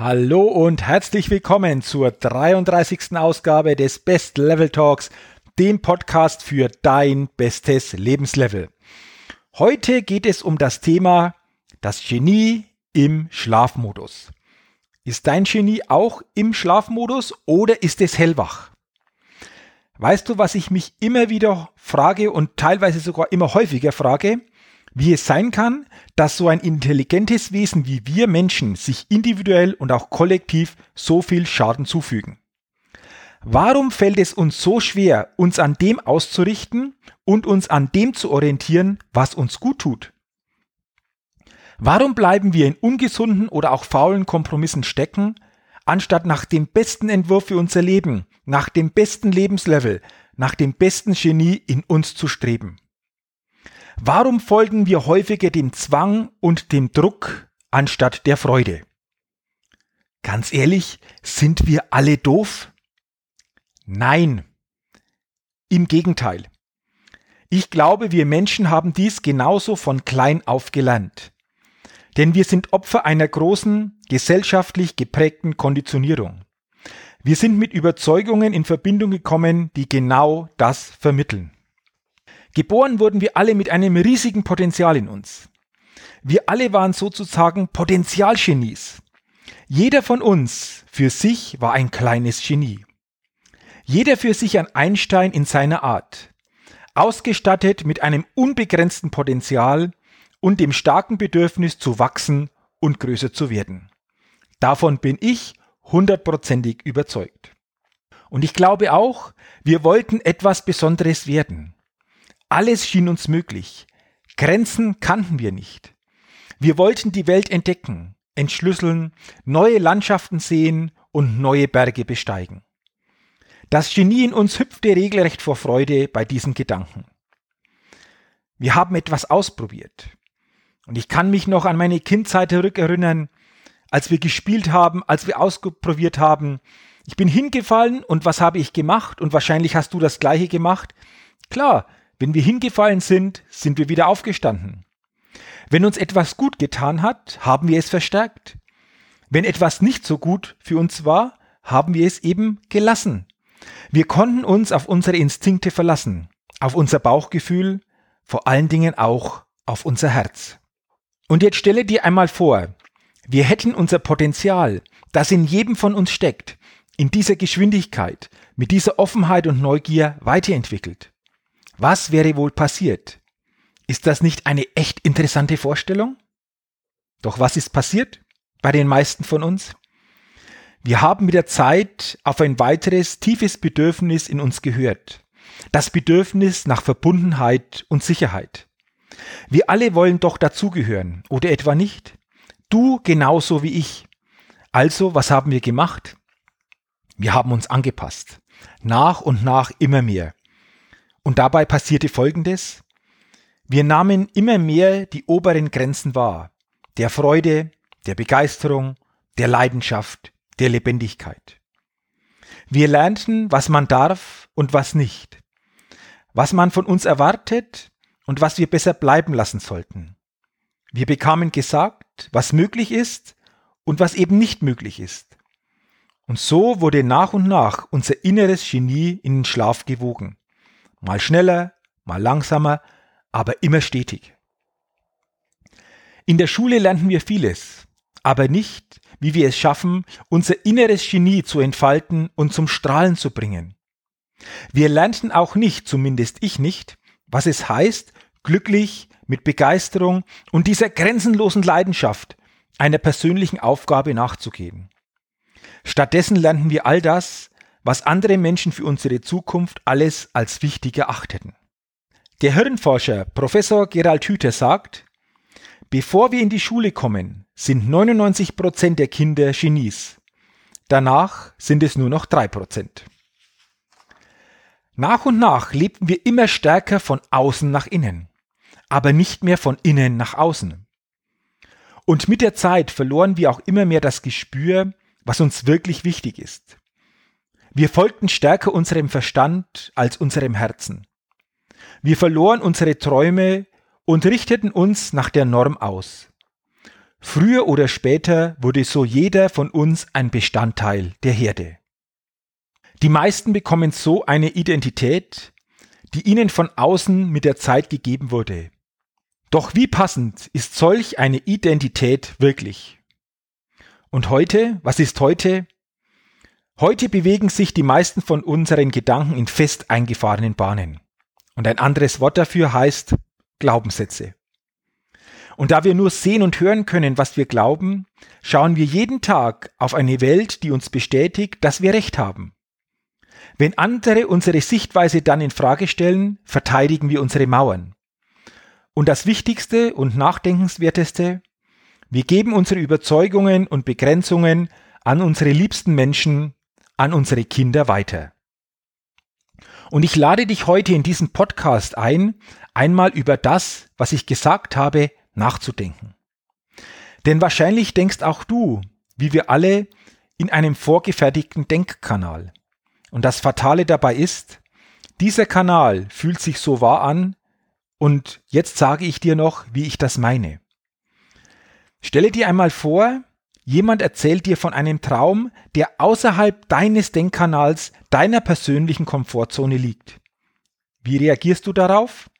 Hallo und herzlich willkommen zur 33. Ausgabe des Best Level Talks, dem Podcast für dein bestes Lebenslevel. Heute geht es um das Thema das Genie im Schlafmodus. Ist dein Genie auch im Schlafmodus oder ist es hellwach? Weißt du, was ich mich immer wieder frage und teilweise sogar immer häufiger frage? Wie es sein kann, dass so ein intelligentes Wesen wie wir Menschen sich individuell und auch kollektiv so viel Schaden zufügen. Warum fällt es uns so schwer, uns an dem auszurichten und uns an dem zu orientieren, was uns gut tut? Warum bleiben wir in ungesunden oder auch faulen Kompromissen stecken, anstatt nach dem besten Entwurf für unser Leben, nach dem besten Lebenslevel, nach dem besten Genie in uns zu streben? Warum folgen wir häufiger dem Zwang und dem Druck anstatt der Freude? Ganz ehrlich, sind wir alle doof? Nein. Im Gegenteil. Ich glaube, wir Menschen haben dies genauso von klein auf gelernt. Denn wir sind Opfer einer großen, gesellschaftlich geprägten Konditionierung. Wir sind mit Überzeugungen in Verbindung gekommen, die genau das vermitteln. Geboren wurden wir alle mit einem riesigen Potenzial in uns. Wir alle waren sozusagen Potenzialgenies. Jeder von uns für sich war ein kleines Genie. Jeder für sich ein Einstein in seiner Art. Ausgestattet mit einem unbegrenzten Potenzial und dem starken Bedürfnis zu wachsen und größer zu werden. Davon bin ich hundertprozentig überzeugt. Und ich glaube auch, wir wollten etwas Besonderes werden. Alles schien uns möglich. Grenzen kannten wir nicht. Wir wollten die Welt entdecken, entschlüsseln, neue Landschaften sehen und neue Berge besteigen. Das Genie in uns hüpfte regelrecht vor Freude bei diesen Gedanken. Wir haben etwas ausprobiert. Und ich kann mich noch an meine Kindzeit zurückerinnern, als wir gespielt haben, als wir ausprobiert haben. Ich bin hingefallen und was habe ich gemacht? Und wahrscheinlich hast du das gleiche gemacht. Klar, wenn wir hingefallen sind, sind wir wieder aufgestanden. Wenn uns etwas gut getan hat, haben wir es verstärkt. Wenn etwas nicht so gut für uns war, haben wir es eben gelassen. Wir konnten uns auf unsere Instinkte verlassen, auf unser Bauchgefühl, vor allen Dingen auch auf unser Herz. Und jetzt stelle dir einmal vor, wir hätten unser Potenzial, das in jedem von uns steckt, in dieser Geschwindigkeit, mit dieser Offenheit und Neugier weiterentwickelt. Was wäre wohl passiert? Ist das nicht eine echt interessante Vorstellung? Doch was ist passiert bei den meisten von uns? Wir haben mit der Zeit auf ein weiteres tiefes Bedürfnis in uns gehört. Das Bedürfnis nach Verbundenheit und Sicherheit. Wir alle wollen doch dazugehören, oder etwa nicht? Du genauso wie ich. Also, was haben wir gemacht? Wir haben uns angepasst. Nach und nach immer mehr. Und dabei passierte Folgendes. Wir nahmen immer mehr die oberen Grenzen wahr. Der Freude, der Begeisterung, der Leidenschaft, der Lebendigkeit. Wir lernten, was man darf und was nicht. Was man von uns erwartet und was wir besser bleiben lassen sollten. Wir bekamen gesagt, was möglich ist und was eben nicht möglich ist. Und so wurde nach und nach unser inneres Genie in den Schlaf gewogen. Mal schneller, mal langsamer, aber immer stetig. In der Schule lernten wir vieles, aber nicht, wie wir es schaffen, unser inneres Genie zu entfalten und zum Strahlen zu bringen. Wir lernten auch nicht, zumindest ich nicht, was es heißt, glücklich, mit Begeisterung und dieser grenzenlosen Leidenschaft einer persönlichen Aufgabe nachzugehen. Stattdessen lernten wir all das, was andere Menschen für unsere Zukunft alles als wichtig erachteten. Der Hirnforscher Professor Gerald Hüther sagt, Bevor wir in die Schule kommen, sind 99 Prozent der Kinder Genies. Danach sind es nur noch 3%. Nach und nach lebten wir immer stärker von außen nach innen, aber nicht mehr von innen nach außen. Und mit der Zeit verloren wir auch immer mehr das Gespür, was uns wirklich wichtig ist. Wir folgten stärker unserem Verstand als unserem Herzen. Wir verloren unsere Träume und richteten uns nach der Norm aus. Früher oder später wurde so jeder von uns ein Bestandteil der Herde. Die meisten bekommen so eine Identität, die ihnen von außen mit der Zeit gegeben wurde. Doch wie passend ist solch eine Identität wirklich? Und heute, was ist heute? Heute bewegen sich die meisten von unseren Gedanken in fest eingefahrenen Bahnen. Und ein anderes Wort dafür heißt Glaubenssätze. Und da wir nur sehen und hören können, was wir glauben, schauen wir jeden Tag auf eine Welt, die uns bestätigt, dass wir Recht haben. Wenn andere unsere Sichtweise dann in Frage stellen, verteidigen wir unsere Mauern. Und das Wichtigste und Nachdenkenswerteste, wir geben unsere Überzeugungen und Begrenzungen an unsere liebsten Menschen, an unsere Kinder weiter. Und ich lade dich heute in diesem Podcast ein, einmal über das, was ich gesagt habe, nachzudenken. Denn wahrscheinlich denkst auch du, wie wir alle, in einem vorgefertigten Denkkanal. Und das Fatale dabei ist, dieser Kanal fühlt sich so wahr an, und jetzt sage ich dir noch, wie ich das meine. Stelle dir einmal vor, jemand erzählt dir von einem Traum, der außerhalb deines Denkkanals, deiner persönlichen Komfortzone liegt. Wie reagierst du darauf?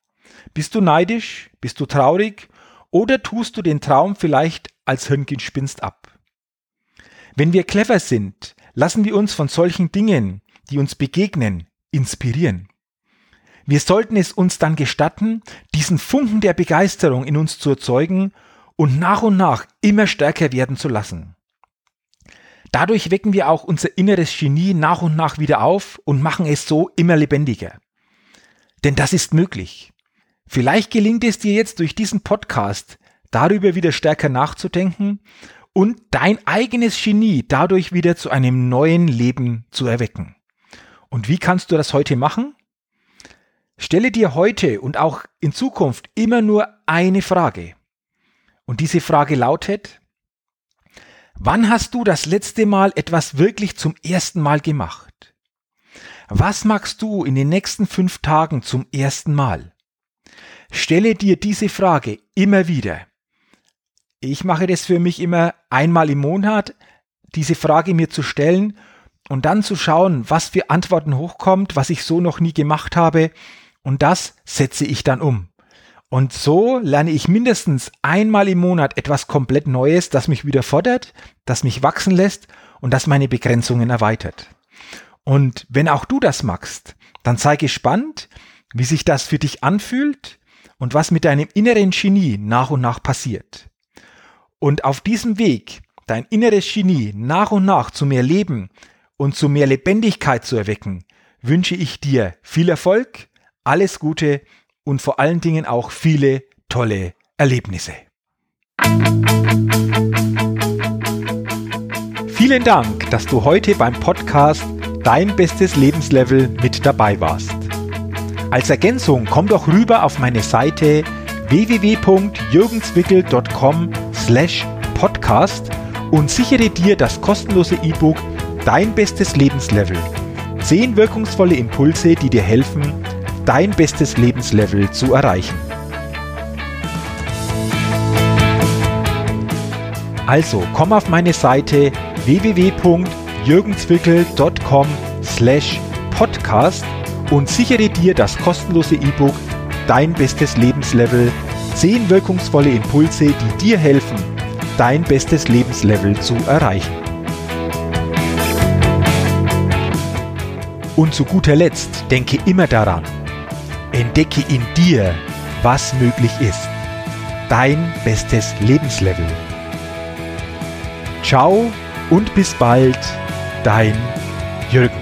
Bist du neidisch? Bist du traurig? Oder tust du den Traum vielleicht als Hirngespinst ab? Wenn wir clever sind, lassen wir uns von solchen Dingen, die uns begegnen, inspirieren. Wir sollten es uns dann gestatten, diesen Funken der Begeisterung in uns zu erzeugen und nach und nach immer stärker werden zu lassen. Dadurch wecken wir auch unser inneres Genie nach und nach wieder auf und machen es so immer lebendiger. Denn das ist möglich. Vielleicht gelingt es dir jetzt durch diesen Podcast darüber wieder stärker nachzudenken und dein eigenes Genie dadurch wieder zu einem neuen Leben zu erwecken. Und wie kannst du das heute machen? Stelle dir heute und auch in Zukunft immer nur eine Frage. Und diese Frage lautet, wann hast du das letzte Mal etwas wirklich zum ersten Mal gemacht? Was magst du in den nächsten fünf Tagen zum ersten Mal? Stelle dir diese Frage immer wieder. Ich mache das für mich immer einmal im Monat, diese Frage mir zu stellen und dann zu schauen, was für Antworten hochkommt, was ich so noch nie gemacht habe und das setze ich dann um. Und so lerne ich mindestens einmal im Monat etwas komplett Neues, das mich wieder fordert, das mich wachsen lässt und das meine Begrenzungen erweitert. Und wenn auch du das magst, dann sei gespannt, wie sich das für dich anfühlt und was mit deinem inneren Genie nach und nach passiert. Und auf diesem Weg, dein inneres Genie nach und nach zu mehr Leben und zu mehr Lebendigkeit zu erwecken, wünsche ich dir viel Erfolg, alles Gute und vor allen Dingen auch viele tolle Erlebnisse. Vielen Dank, dass du heute beim Podcast Dein bestes Lebenslevel mit dabei warst. Als Ergänzung komm doch rüber auf meine Seite www.jürgenswickel.com slash podcast und sichere dir das kostenlose E-Book Dein bestes Lebenslevel. Zehn wirkungsvolle Impulse, die dir helfen, dein bestes Lebenslevel zu erreichen. Also komm auf meine Seite www.jürgenswickel.com slash podcast und sichere dir das kostenlose E-Book Dein bestes Lebenslevel 10 wirkungsvolle Impulse, die dir helfen, dein bestes Lebenslevel zu erreichen. Und zu guter Letzt denke immer daran, entdecke in dir, was möglich ist. Dein bestes Lebenslevel. Ciao und bis bald, dein Jürgen.